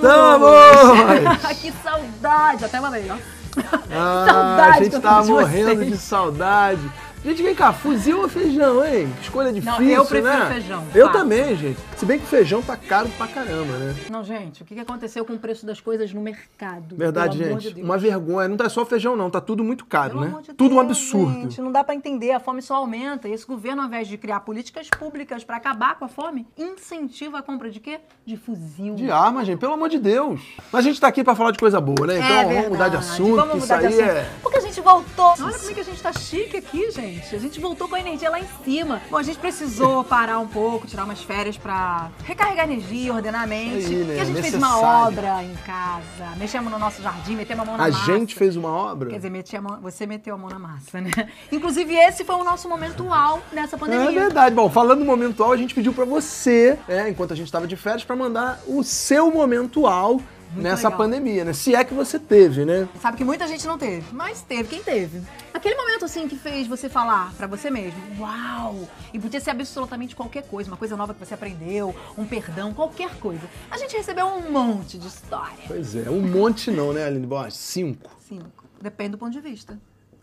Voltamos! que saudade! Até mandei, ó. Ah, Saudade a gente tava morrendo vocês. de saudade. Gente, vem cá, fuzil ou feijão, hein? Escolha difícil, eu prefiro né? feijão, Eu fato. também, gente. Se bem que feijão tá caro pra caramba, né? Não, gente, o que aconteceu com o preço das coisas no mercado? Verdade, gente. de uma vergonha. Não tá só feijão, não. Tá tudo muito caro, Pelo né? de tudo um Deus, absurdo. Gente, não dá pra entender, a fome só aumenta. E esse governo, ao invés de criar políticas públicas pra acabar com a fome, incentiva a compra de quê? De fuzil. De arma, gente, pelo amor de Deus. Mas a gente tá aqui pra falar de coisa boa, né? Então É vamos mudar de assunto, vamos mudar isso de aí assunto. é. Porque a gente voltou. Olha como é que a gente tá chique aqui, gente. A gente voltou com a energia lá em cima. Bom, a gente precisou parar um pouco, tirar umas férias pra recarregar energia, ordenar a mente. Aí, né? E a gente fez uma Necessário. obra em casa. Mexemos no nosso jardim, metemos a mão na A massa. gente fez uma obra? Quer dizer, meti a mão- você meteu a mão na massa, né? Inclusive, esse foi o nosso momento uau nessa É pandemia. verdade. Bom, falando do momento atual, a gente pediu pra você, né, enquanto a gente tava de férias, pra mandar o seu momento atual nessa legal. pandemia, né? Se é que você teve, né? Sabe que muita gente não teve, mas teve quem teve. Aquele momento assim que fez você falar pra você mesmo, uau! E podia ser absolutamente qualquer coisa, uma coisa nova que você aprendeu, um perdão, qualquer coisa. A gente recebeu um monte de história. Pois é, um monte não, né, Aline Bosch? Cinco. Cinco. Depende do ponto de vista.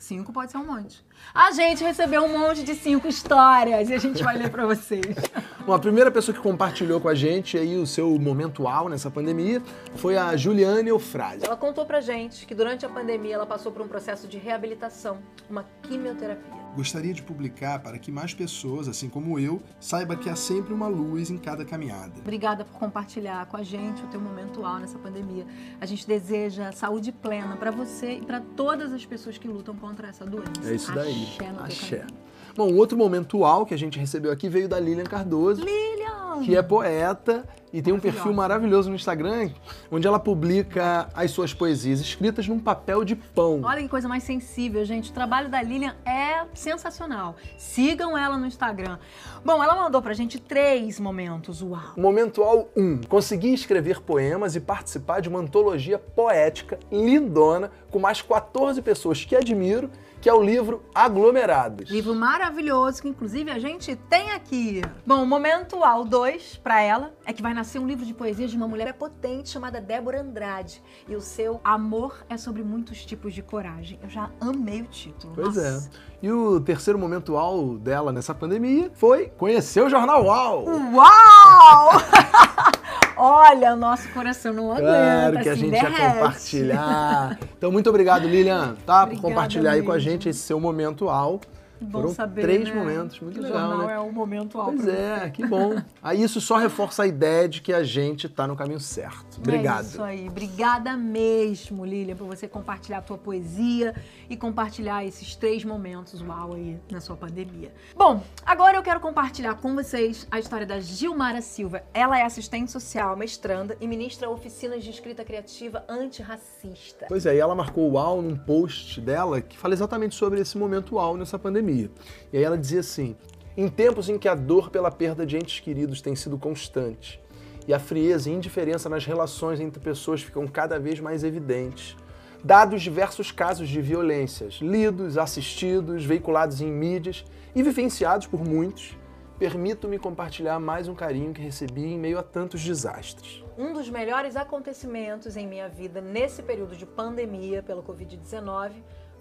Cinco pode ser um monte. A gente recebeu um monte de cinco histórias e a gente vai ler pra vocês. Bom, a primeira pessoa que compartilhou com a gente aí o seu momento uau nessa pandemia foi a Juliane Eufrásio. Ela contou pra gente que durante a pandemia ela passou por um processo de reabilitação, uma quimioterapia. Gostaria de publicar para que mais pessoas, assim como eu, saiba que há sempre uma luz em cada caminhada. Obrigada por compartilhar com a gente o teu momento uau nessa pandemia. A gente deseja saúde plena pra você e pra todas as pessoas que lutam contra essa doença. É isso daí. Axé Axé. Bom, um outro momento uau que a gente recebeu aqui veio da Lilian Cardoso. Lilian! Que é poeta e tem um perfil maravilhoso no Instagram, onde ela publica as suas poesias escritas num papel de pão. Olha que coisa mais sensível, gente. O trabalho da Lilian é sensacional. Sigam ela no Instagram. Bom, ela mandou pra gente três momentos uau. Momento ao 1. Consegui escrever poemas e participar de uma antologia poética lindona com mais 14 pessoas que admiro, que é o livro Aglomerados. Livro maravilhoso que, inclusive, a gente tem aqui. Bom, o momento uau 2 pra ela é que vai nascer um livro de poesias de uma mulher potente chamada Débora Andrade. E o seu Amor é sobre muitos tipos de coragem. Eu já amei o título. Pois Nossa. é. E o terceiro momento uau dela nessa pandemia foi conhecer o Jornal UAU. Uau! Olha, o nosso coração não aguenta. Claro que a assim, gente derrete. ia compartilhar. Então, muito obrigado, Lilian, tá? Por Obrigada compartilhar aí com a gente esse seu momento uau. Bom Foram saber, três né? momentos, muito que legal, o jornal né? é o momento uau. Pois é, que bom. Aí isso só reforça a ideia de que a gente tá no caminho certo. Obrigado. É isso aí. Obrigada mesmo, Lilian, por você compartilhar a tua poesia e compartilhar esses três momentos uau aí na sua pandemia. Bom, agora eu quero compartilhar com vocês a história da Gilmara Silva. Ela é assistente social, mestranda e ministra oficinas de escrita criativa antirracista. Pois é, e ela marcou o UAU num post dela que fala exatamente sobre esse momento UAU nessa pandemia. E aí ela dizia assim: em tempos em que a dor pela perda de entes queridos tem sido constante e a frieza e indiferença nas relações entre pessoas ficam cada vez mais evidentes, dados diversos casos de violências, lidos, assistidos, veiculados em mídias e vivenciados por muitos, permito-me compartilhar mais um carinho que recebi em meio a tantos desastres. Um dos melhores acontecimentos em minha vida nesse período de pandemia pelo Covid-19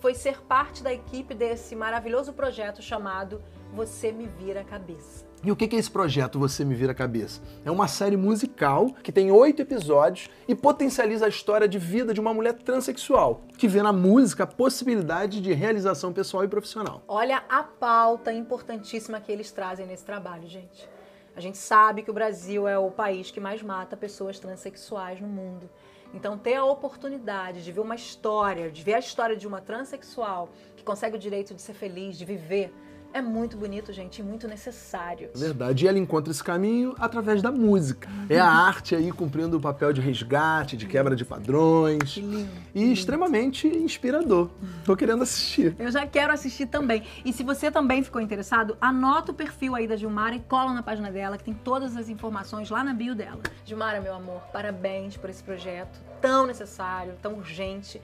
foi ser parte da equipe desse maravilhoso projeto chamado Você Me Vira a Cabeça. E o que é esse projeto Você Me Vira a Cabeça? É uma série musical que tem oito episódios e potencializa a história de vida de uma mulher transexual, que vê na música a possibilidade de realização pessoal e profissional. Olha a pauta importantíssima que eles trazem nesse trabalho, gente. A gente sabe que o Brasil é o país que mais mata pessoas transexuais no mundo. Então, ter a oportunidade de ver uma história, de ver a história de uma transexual que consegue o direito de ser feliz, de viver, é muito bonito, gente, e muito necessário. É verdade. E ela encontra esse caminho através da música. É a arte aí cumprindo o papel de resgate, de quebra de padrões. Que lindo. E extremamente inspirador. Tô querendo assistir. Eu já quero assistir também. E se você também ficou interessado, anota o perfil aí da Gilmara e cola na página dela, que tem todas as informações lá na bio dela. Gilmara, meu amor, parabéns por esse projeto tão necessário, tão urgente.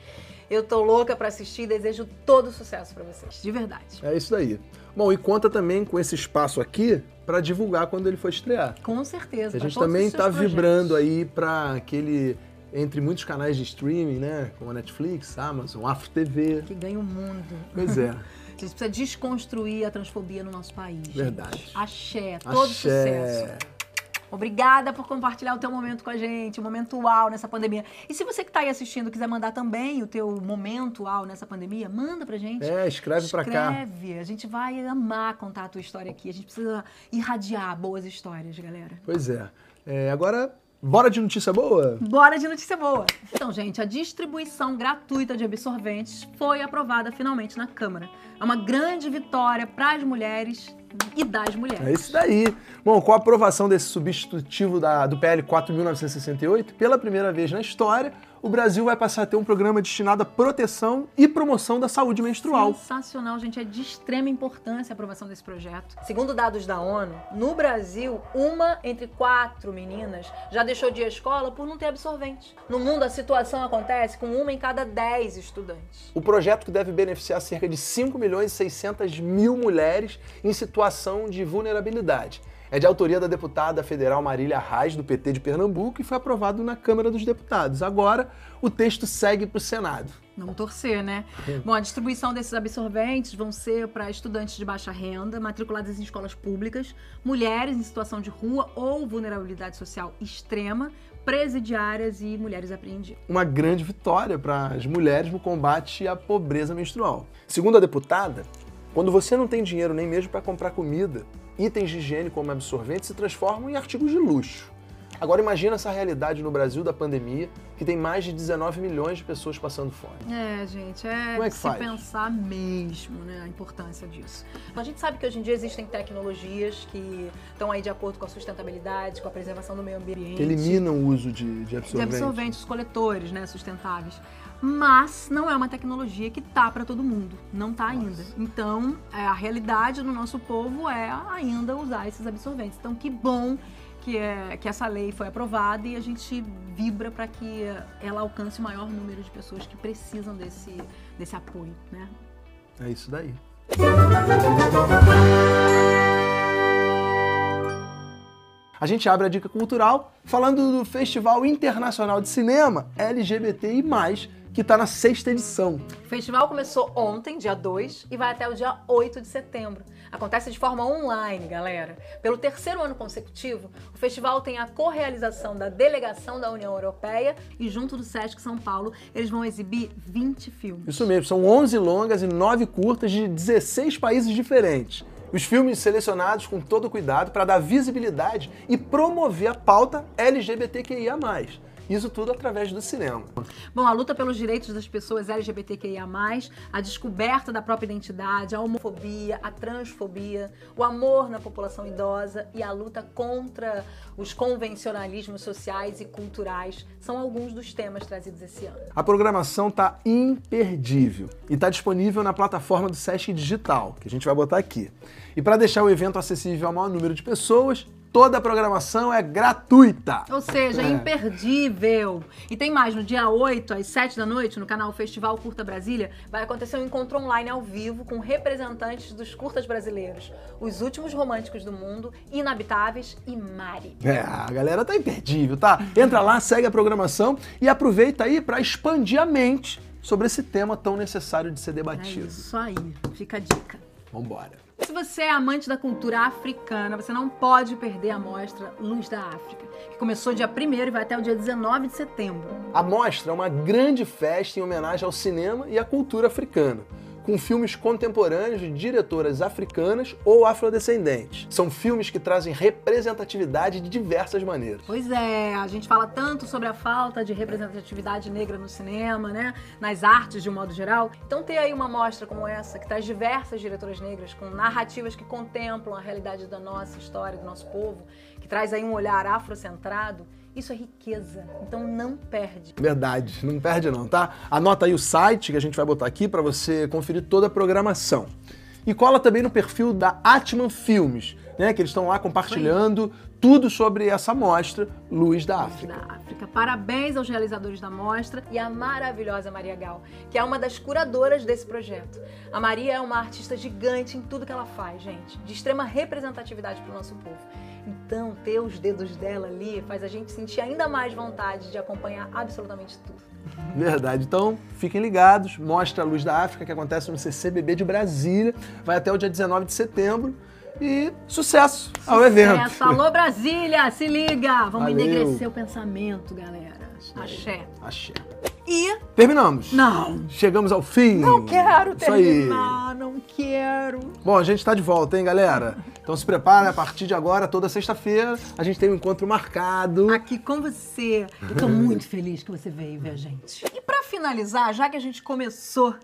Eu tô louca para assistir e desejo todo sucesso para vocês, de verdade. É isso daí. Bom, e conta também com esse espaço aqui para divulgar quando ele for estrear. Com certeza. A gente também está vibrando aí para aquele entre muitos canais de streaming, né? Como a Netflix, Amazon, Afro TV. Que ganha o mundo. Pois é. A gente precisa desconstruir a transfobia no nosso país. Verdade. Gente. Axé, todo Axé. sucesso. Obrigada por compartilhar o teu momento com a gente, o momento uau nessa pandemia. E se você que está aí assistindo quiser mandar também o teu momento uau nessa pandemia, manda pra gente. É, escreve, escreve. pra cá. Escreve. A gente vai amar contar a tua história aqui. A gente precisa irradiar boas histórias, galera. Pois é. é agora Bora de notícia boa? Bora de notícia boa. Então, gente, a distribuição gratuita de absorventes foi aprovada finalmente na Câmara. É uma grande vitória para as mulheres e das mulheres. É isso daí. Bom, com a aprovação desse substitutivo da, do PL 4.968, pela primeira vez na história, o Brasil vai passar a ter um programa destinado à proteção e promoção da saúde menstrual. Sensacional, gente. É de extrema importância a aprovação desse projeto. Segundo dados da ONU, no Brasil, uma entre quatro meninas já deixou de ir à escola por não ter absorvente. No mundo, a situação acontece com uma em cada dez estudantes. O projeto que deve beneficiar cerca de 5 milhões e 600 mil mulheres em situação de vulnerabilidade é de autoria da deputada federal Marília Reis, do PT de Pernambuco, e foi aprovado na Câmara dos Deputados. Agora, o texto segue para o Senado. Vamos torcer, né? Bom, a distribuição desses absorventes vão ser para estudantes de baixa renda, matriculados em escolas públicas, mulheres em situação de rua ou vulnerabilidade social extrema, presidiárias e mulheres apreendidas. Uma grande vitória para as mulheres no combate à pobreza menstrual. Segundo a deputada, quando você não tem dinheiro nem mesmo para comprar comida, itens de higiene como absorventes se transformam em artigos de luxo. Agora imagina essa realidade no Brasil da pandemia, que tem mais de 19 milhões de pessoas passando fome. É, gente, é, Como é que se faz? pensar mesmo, a importância disso. A gente sabe que hoje em dia existem tecnologias que estão aí de acordo com a sustentabilidade, com a preservação do meio ambiente. Que eliminam o uso de, de absorventes. De absorventes, coletores, né, sustentáveis mas não é uma tecnologia que tá para todo mundo, não tá ainda. Então, é, a realidade do nosso povo é ainda usar esses absorventes. Então, que bom que, é, que essa lei foi aprovada e a gente vibra para que ela alcance o maior número de pessoas que precisam desse, desse apoio, né? É isso daí. A gente abre a dica cultural falando do Festival Internacional de Cinema LGBTI+, que está na sexta edição. O festival começou ontem, dia 2, e vai até o dia 8 de setembro. Acontece de forma online, galera. Pelo terceiro ano consecutivo, o festival tem a correalização da delegação da União Europeia e junto do Sesc São Paulo, eles vão exibir 20 filmes. Isso mesmo, são 11 longas e 9 curtas de 16 países diferentes. Os filmes selecionados com todo cuidado para dar visibilidade e promover a pauta LGBTQIA+. Isso tudo através do cinema. Bom, a luta pelos direitos das pessoas LGBTQIA, a descoberta da própria identidade, a homofobia, a transfobia, o amor na população idosa e a luta contra os convencionalismos sociais e culturais são alguns dos temas trazidos esse ano. A programação está imperdível e está disponível na plataforma do Sesc Digital, que a gente vai botar aqui. E para deixar o evento acessível ao maior número de pessoas, toda a programação é gratuita. Ou seja, é. imperdível. E tem mais, no dia 8, às 7 da noite, no canal Festival Curta Brasília, vai acontecer um encontro online ao vivo com representantes dos curtas brasileiros. Os últimos românticos do mundo, Inabitáveis e Mari. É, a galera tá imperdível, tá? Entra lá, segue a programação e aproveita aí para expandir a mente sobre esse tema tão necessário de ser debatido. É isso aí, fica a dica. Vambora. Se você é amante da cultura africana, você não pode perder a mostra Luz da África, que começou dia 1 e vai até o dia 19 de setembro. A mostra é uma grande festa em homenagem ao cinema e à cultura africana com filmes contemporâneos de diretoras africanas ou afrodescendentes. São filmes que trazem representatividade de diversas maneiras. Pois é, a gente fala tanto sobre a falta de representatividade negra no cinema, né? Nas artes de um modo geral. Então ter aí uma mostra como essa, que traz diversas diretoras negras com narrativas que contemplam a realidade da nossa história, do nosso povo, que traz aí um olhar afrocentrado, isso é riqueza, então não perde. Verdade, não perde não, tá? Anota aí o site que a gente vai botar aqui para você conferir toda a programação. E cola também no perfil da Atman Filmes. né? Que eles estão lá compartilhando tudo sobre essa mostra Luz da África. da África. Parabéns aos realizadores da mostra e à maravilhosa Maria Gal, que é uma das curadoras desse projeto. A Maria é uma artista gigante em tudo que ela faz, gente, de extrema representatividade para o nosso povo. Então, ter os dedos dela ali faz a gente sentir ainda mais vontade de acompanhar absolutamente tudo. Verdade. Então, fiquem ligados. Mostra a Luz da África que acontece no CCBB de Brasília. Vai até o dia 19 de setembro. E sucesso, ao evento. Sucesso. Alô, Brasília, se liga! Vamos Valeu. enegrecer o pensamento, galera. Axé. Axé. E Terminamos. Não. Chegamos ao fim. não quero terminar, não quero. Bom, a gente está de volta, hein, galera? Então se prepara, a partir de agora, toda sexta-feira, a gente tem um encontro marcado. Aqui com você. Eu tô muito feliz que você veio ver a gente. E pra finalizar, já que a gente começou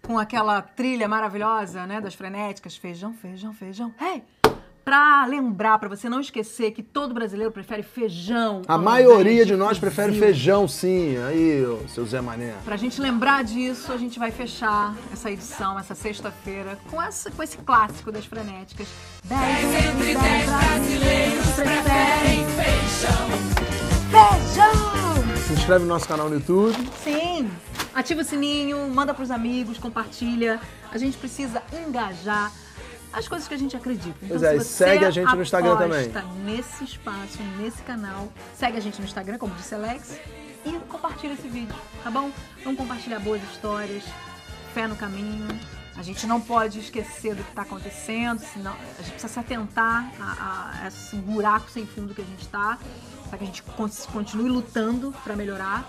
com aquela trilha maravilhosa, né, das frenéticas, feijão, feijão, feijão. Hey! Pra lembrar, pra você não esquecer que todo brasileiro prefere feijão. A maioria de nós prefere feijão, sim. Aí, seu Zé Mané. Pra gente lembrar disso, a gente vai fechar essa edição, essa sexta-feira, com, essa, com esse clássico das frenéticas. 10 entre 10 brasileiros preferem feijão! Se inscreve no nosso canal no YouTube. Sim! Ativa o sininho, manda pros amigos, compartilha. A gente precisa engajar as coisas que a gente acredita. Então, Pois é, se você segue a gente no Instagram aposta nesse espaço, nesse canal, segue a gente no Instagram, como disse Alex, e compartilha esse vídeo, tá bom? Vamos compartilhar boas histórias, fé no caminho. A gente não pode esquecer do que está acontecendo, senão a gente precisa se atentar a, a esse buraco sem fundo que a gente está, para que a gente con- continue lutando para melhorar,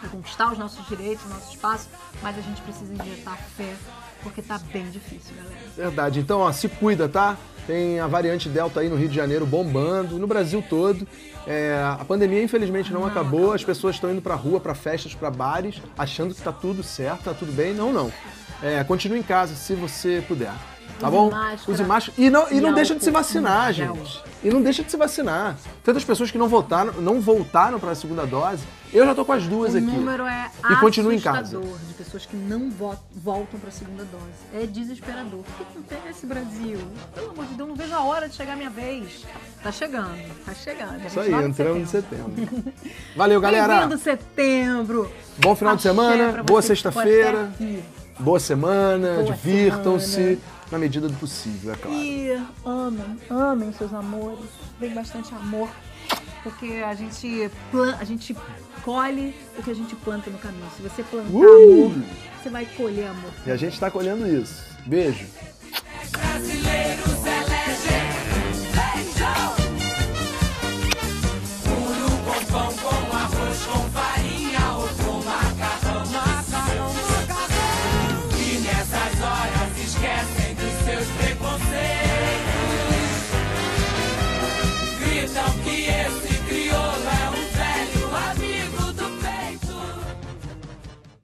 para conquistar os nossos direitos, o nosso espaço, mas a gente precisa injetar fé, porque tá bem difícil, galera. Verdade. Então, ó, se cuida, tá? Tem a variante Delta aí no Rio de Janeiro bombando, no Brasil todo. É, a pandemia, infelizmente, não, acabou. As pessoas estão indo pra rua, pra festas, pra bares, achando que tá tudo certo, tá tudo bem. Não, não. É, continue em casa se você puder. Tá Use bom? máscara Use máscara. E não, e e não deixa de se vacinar, gente. E não deixa de se vacinar. Tantas pessoas que não voltaram, não voltaram para a segunda dose. Eu já tô com as duas O aqui. número é E continua em casa. de pessoas que não vo- voltam para a segunda dose. É desesperador. O que acontece, Brasil? Pelo amor de Deus, não vejo a hora de chegar a minha vez. Tá chegando, tá chegando. Isso aí, 29 de entramos em setembro. setembro. Valeu, galera. Bem-vindo setembro. Bom final de Axé semana, pra boa sexta-feira. Boa semana, divirtam-se semana. na medida do possível, é claro. E amem, amem seus amores. Dêem bastante amor. Porque a gente, plan- a gente colhe o que a gente planta no caminho. Se você plantar Uh! amor, você vai colher amor. E a gente tá colhendo isso. Beijo. brasileiro